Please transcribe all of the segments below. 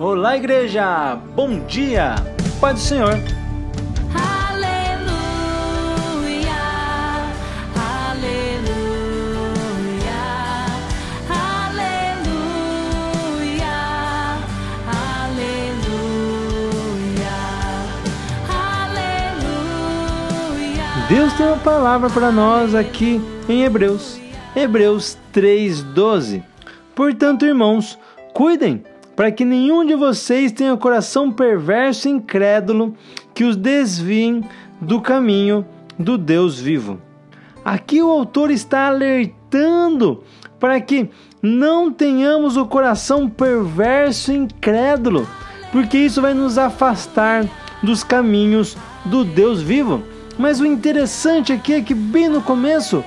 Olá, igreja! Bom dia! Pai do Senhor! Aleluia, aleluia, aleluia, aleluia. Deus tem uma palavra para nós aqui em Hebreus. Hebreus 3:12. Portanto, irmãos, cuidem para que nenhum de vocês tenha coração perverso e incrédulo que os desviem do caminho do Deus vivo. Aqui o autor está alertando para que não tenhamos o coração perverso e incrédulo, porque isso vai nos afastar dos caminhos do Deus vivo. Mas o interessante aqui é que, bem no começo,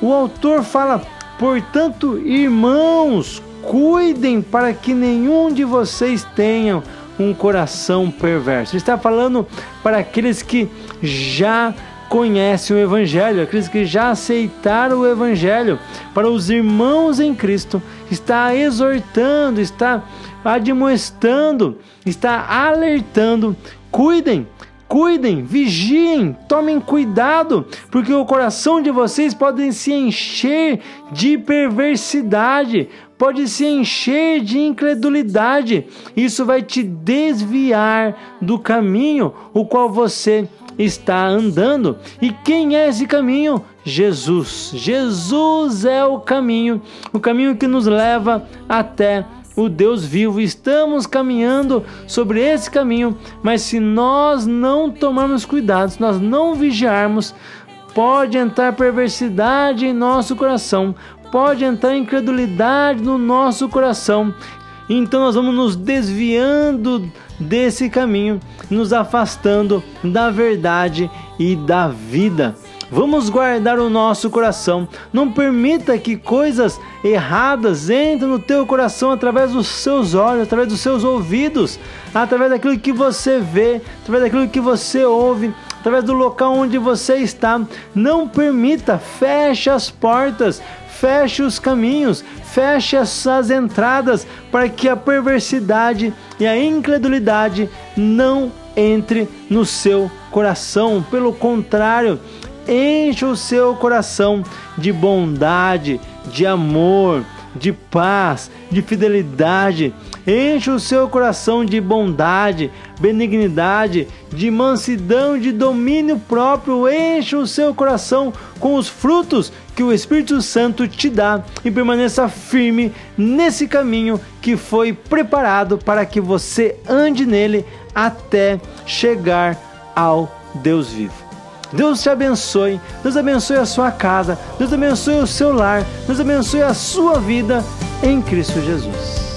o autor fala: portanto, irmãos, cuidem para que nenhum de vocês tenha um coração perverso. Ele está falando para aqueles que já conhecem o Evangelho, aqueles que já aceitaram o Evangelho, para os irmãos em Cristo, está exortando, está admoestando, está alertando. Cuidem, cuidem, vigiem, tomem cuidado, porque o coração de vocês pode se encher de perversidade, pode se encher de incredulidade. Isso vai te desviar do caminho o qual você está andando. E quem é esse caminho? Jesus. Jesus é o caminho, o caminho que nos leva até o Deus vivo. Estamos caminhando sobre esse caminho, mas se nós não tomarmos cuidado, se nós não vigiarmos, pode entrar perversidade em nosso coração, pode entrar incredulidade no nosso coração. Então nós vamos nos desviando desse caminho, nos afastando da verdade e da vida. Vamos guardar o nosso coração. Não permita que coisas erradas entrem no teu coração através dos seus olhos, através dos seus ouvidos, através daquilo que você vê, através daquilo que você ouve, através do local onde você está. Não permita, feche as portas, feche os caminhos, feche essas entradas para que a perversidade e a incredulidade não entre no seu coração. Pelo contrário, enche o seu coração de bondade, de amor, de paz, de fidelidade. Enche o seu coração de bondade, benignidade, de mansidão, de domínio próprio. Enche o seu coração com os frutos que o Espírito Santo te dá e permaneça firme nesse caminho que foi preparado para que você ande nele até chegar ao Deus vivo. Deus te abençoe, Deus abençoe a sua casa, Deus abençoe o seu lar, Deus abençoe a sua vida em Cristo Jesus.